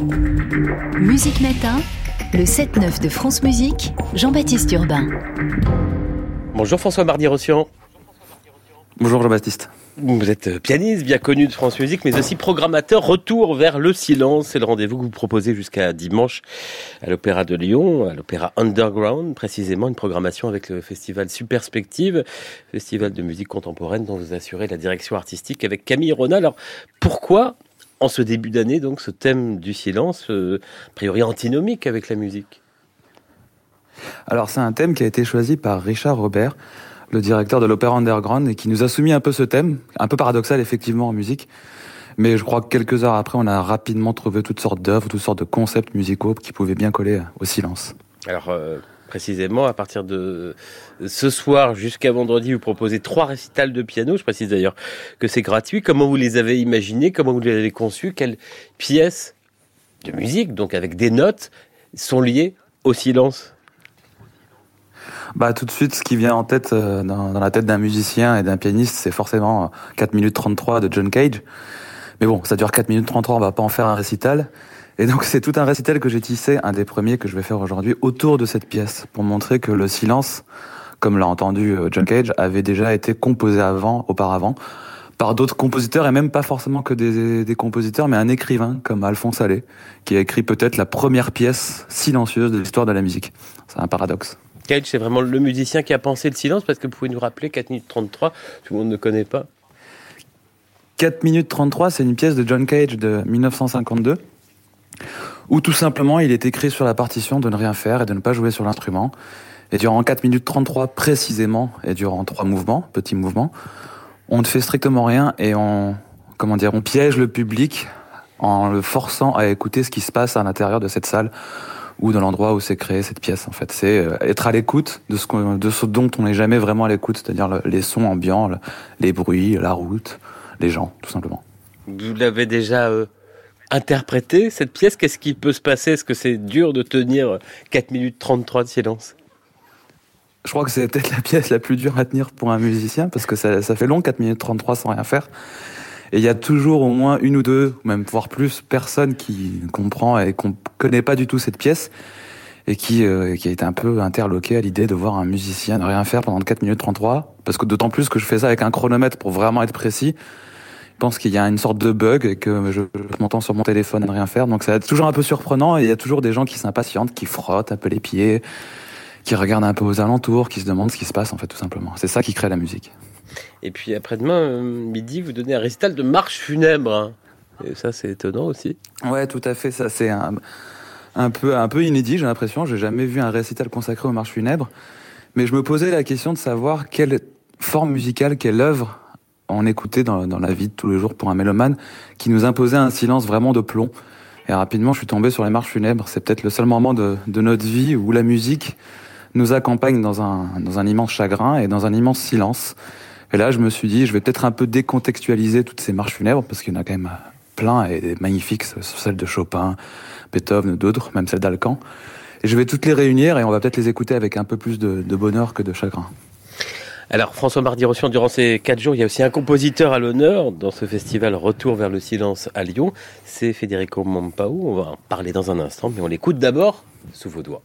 Musique Matin, le 7-9 de France Musique, Jean-Baptiste Urbain. Bonjour François Mardi-Rossian. Bonjour Jean-Baptiste. Vous êtes pianiste bien connu de France Musique, mais aussi programmateur. Retour vers le silence, c'est le rendez-vous que vous proposez jusqu'à dimanche à l'Opéra de Lyon, à l'Opéra Underground, précisément une programmation avec le festival Superspective, festival de musique contemporaine dont vous assurez la direction artistique avec Camille Rona. Alors pourquoi en ce début d'année, donc, ce thème du silence, euh, a priori antinomique avec la musique Alors, c'est un thème qui a été choisi par Richard Robert, le directeur de l'Opéra Underground, et qui nous a soumis un peu ce thème, un peu paradoxal effectivement en musique. Mais je crois que quelques heures après, on a rapidement trouvé toutes sortes d'œuvres, toutes sortes de concepts musicaux qui pouvaient bien coller au silence. Alors, euh, précisément, à partir de ce soir jusqu'à vendredi, vous proposez trois récitals de piano. Je précise d'ailleurs que c'est gratuit. Comment vous les avez imaginés? Comment vous les avez conçus? Quelles pièces de musique, donc avec des notes, sont liées au silence? Bah, tout de suite, ce qui vient en tête, euh, dans, la tête d'un musicien et d'un pianiste, c'est forcément 4 minutes 33 de John Cage. Mais bon, ça dure 4 minutes 33, on va pas en faire un récital. Et donc c'est tout un récital que j'ai tissé, un des premiers que je vais faire aujourd'hui, autour de cette pièce, pour montrer que le silence, comme l'a entendu euh, John Cage, avait déjà été composé avant, auparavant, par d'autres compositeurs, et même pas forcément que des, des compositeurs, mais un écrivain comme Alphonse Allais, qui a écrit peut-être la première pièce silencieuse de l'histoire de la musique. C'est un paradoxe. Cage, c'est vraiment le musicien qui a pensé le silence, parce que vous pouvez nous rappeler 4 minutes 33, tout le monde ne connaît pas. 4 minutes 33, c'est une pièce de John Cage de 1952 ou tout simplement il est écrit sur la partition de ne rien faire et de ne pas jouer sur l'instrument. Et durant 4 minutes 33 précisément, et durant trois mouvements, petits mouvements, on ne fait strictement rien et on, comment dire, on piège le public en le forçant à écouter ce qui se passe à l'intérieur de cette salle ou de l'endroit où s'est créée cette pièce. En fait, c'est euh, être à l'écoute de ce, de ce dont on n'est jamais vraiment à l'écoute, c'est-à-dire les sons ambiants, les bruits, la route, les gens, tout simplement. Vous l'avez déjà euh, interpréter cette pièce. Qu'est-ce qui peut se passer? Est-ce que c'est dur de tenir 4 minutes 33 de silence? Je crois que c'est peut-être la pièce la plus dure à tenir pour un musicien parce que ça, ça fait long 4 minutes 33 sans rien faire. Et il y a toujours au moins une ou deux, même voire plus, personnes qui comprend et qu'on connaît pas du tout cette pièce et qui, euh, qui a été un peu interloqué à l'idée de voir un musicien ne rien faire pendant 4 minutes 33 parce que d'autant plus que je fais ça avec un chronomètre pour vraiment être précis pense qu'il y a une sorte de bug et que je, m'entends sur mon téléphone à ne rien faire. Donc c'est toujours un peu surprenant et il y a toujours des gens qui s'impatientent, qui frottent un peu les pieds, qui regardent un peu aux alentours, qui se demandent ce qui se passe en fait tout simplement. C'est ça qui crée la musique. Et puis après-demain, euh, midi, vous donnez un récital de marche funèbre. Hein. Et ça, c'est étonnant aussi. Ouais, tout à fait. Ça, c'est un, un, peu, un peu inédit, j'ai l'impression. J'ai jamais vu un récital consacré aux marches funèbres. Mais je me posais la question de savoir quelle forme musicale, quelle œuvre on écoutait dans, la vie de tous les jours pour un mélomane qui nous imposait un silence vraiment de plomb. Et rapidement, je suis tombé sur les marches funèbres. C'est peut-être le seul moment de, notre vie où la musique nous accompagne dans un, immense chagrin et dans un immense silence. Et là, je me suis dit, je vais peut-être un peu décontextualiser toutes ces marches funèbres, parce qu'il y en a quand même plein et magnifiques, celles de Chopin, Beethoven, d'autres, même celles d'Alcan. Et je vais toutes les réunir et on va peut-être les écouter avec un peu plus de bonheur que de chagrin. Alors François Mardi-Rossian, durant ces quatre jours, il y a aussi un compositeur à l'honneur dans ce festival Retour vers le silence à Lyon. C'est Federico Mampao. On va en parler dans un instant, mais on l'écoute d'abord sous vos doigts.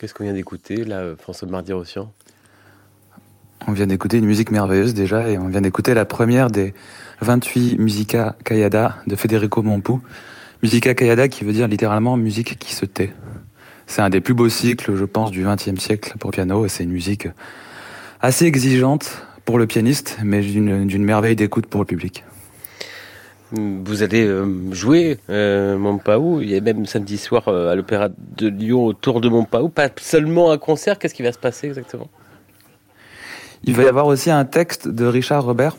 Qu'est-ce qu'on vient d'écouter, là, François Mardi-Rossian On vient d'écouter une musique merveilleuse déjà, et on vient d'écouter la première des 28 Musica Cayada de Federico Mompou. Musica Cayada qui veut dire littéralement musique qui se tait. C'est un des plus beaux cycles, je pense, du XXe siècle pour piano, et c'est une musique assez exigeante pour le pianiste, mais d'une merveille d'écoute pour le public. Vous allez euh, jouer euh, Montpaou. Il y a même samedi soir euh, à l'Opéra de Lyon autour de Montpaou. Pas seulement un concert. Qu'est-ce qui va se passer exactement? Il va y avoir aussi un texte de Richard Robert.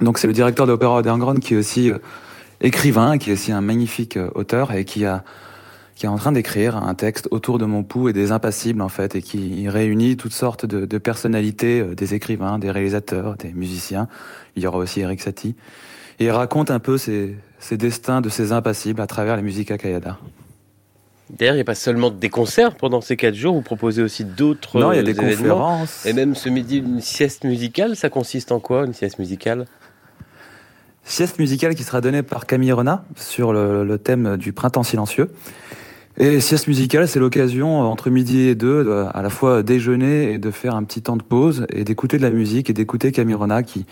Donc c'est le directeur de l'Opéra Underground qui est aussi écrivain, qui est aussi un magnifique auteur et qui a qui est en train d'écrire un texte autour de Montpou et des impassibles en fait et qui réunit toutes sortes de, de personnalités, des écrivains, des réalisateurs, des musiciens. Il y aura aussi Eric Satie. Et il raconte un peu ses, destins de ces impassibles à travers la musique à Kayada. D'ailleurs, il n'y a pas seulement des concerts pendant ces quatre jours, vous proposez aussi d'autres Non, il y a des conférences. Et même ce midi, une sieste musicale, ça consiste en quoi, une sieste musicale? Sieste musicale qui sera donnée par Camille Renat sur le, thème du printemps silencieux. Et sieste musicale, c'est l'occasion entre midi et deux, à la fois déjeuner et de faire un petit temps de pause et d'écouter de la musique et d'écouter Camille qui,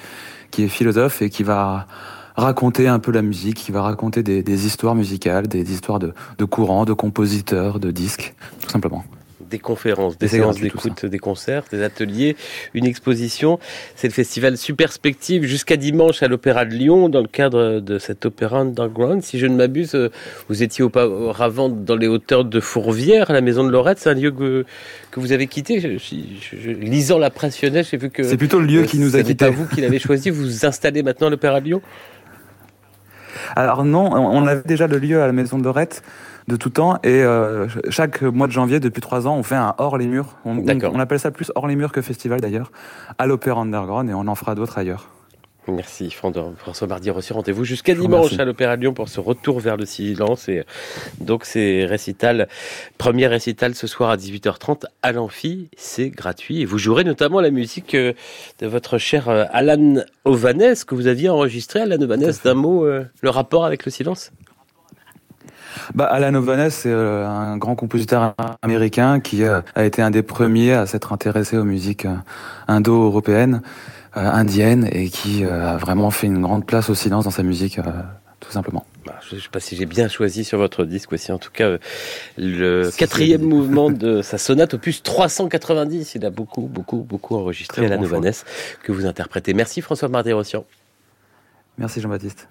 qui est philosophe et qui va raconter un peu la musique, qui va raconter des, histoires musicales, des, histoires de, courants, de compositeurs, de disques, tout simplement des conférences, des séances d'écoute, des concerts, des ateliers, une exposition. C'est le festival Superspective jusqu'à dimanche à l'Opéra de Lyon dans le cadre de cet opéra underground. Si je ne m'abuse, euh, vous étiez auparavant dans les hauteurs de Fourvière, à la Maison de Lorette. C'est un lieu que, que vous avez quitté. Je, lisant la presse j'ai vu que c'est plutôt le lieu qui nous a quitté. pas vous qui l'avez choisi. Vous vous installez maintenant à l'Opéra de Lyon? Alors non, on avait déjà le lieu à la Maison de Lorette de tout temps. Et euh, chaque mois de janvier, depuis trois ans, on fait un hors les murs. On, on, appelle ça plus hors les murs que festival d'ailleurs, à l'Opéra Underground, et on en fera d'autres ailleurs. Merci François Bardier. Reçu rendez-vous jusqu'à dimanche à l'Opéra Lyon pour ce retour vers le silence. Et donc c'est récital, premier récital ce soir à 18h30 à l'Amphi. C'est gratuit et vous jouerez notamment la musique euh, de votre cher euh, Alan Ovanes que vous aviez enregistré. Alan Ovanes, d'un mot, le rapport avec le silence? Bah, Alan Ovanes, c'est euh, un grand compositeur américain qui euh, a été un des premiers à s'être intéressé aux musiques euh, indo-européennes, indiennes, et qui a vraiment fait une grande place au silence dans sa musique, tout simplement. Bah, je ne sais pas si j'ai bien choisi sur votre disque aussi. En tout cas, le quatrième mouvement de sa sonate opus 390. Il a beaucoup, beaucoup, beaucoup enregistré Alan Ovanes que vous interprétez. Merci François Marty-Rossian. Merci Jean-Baptiste.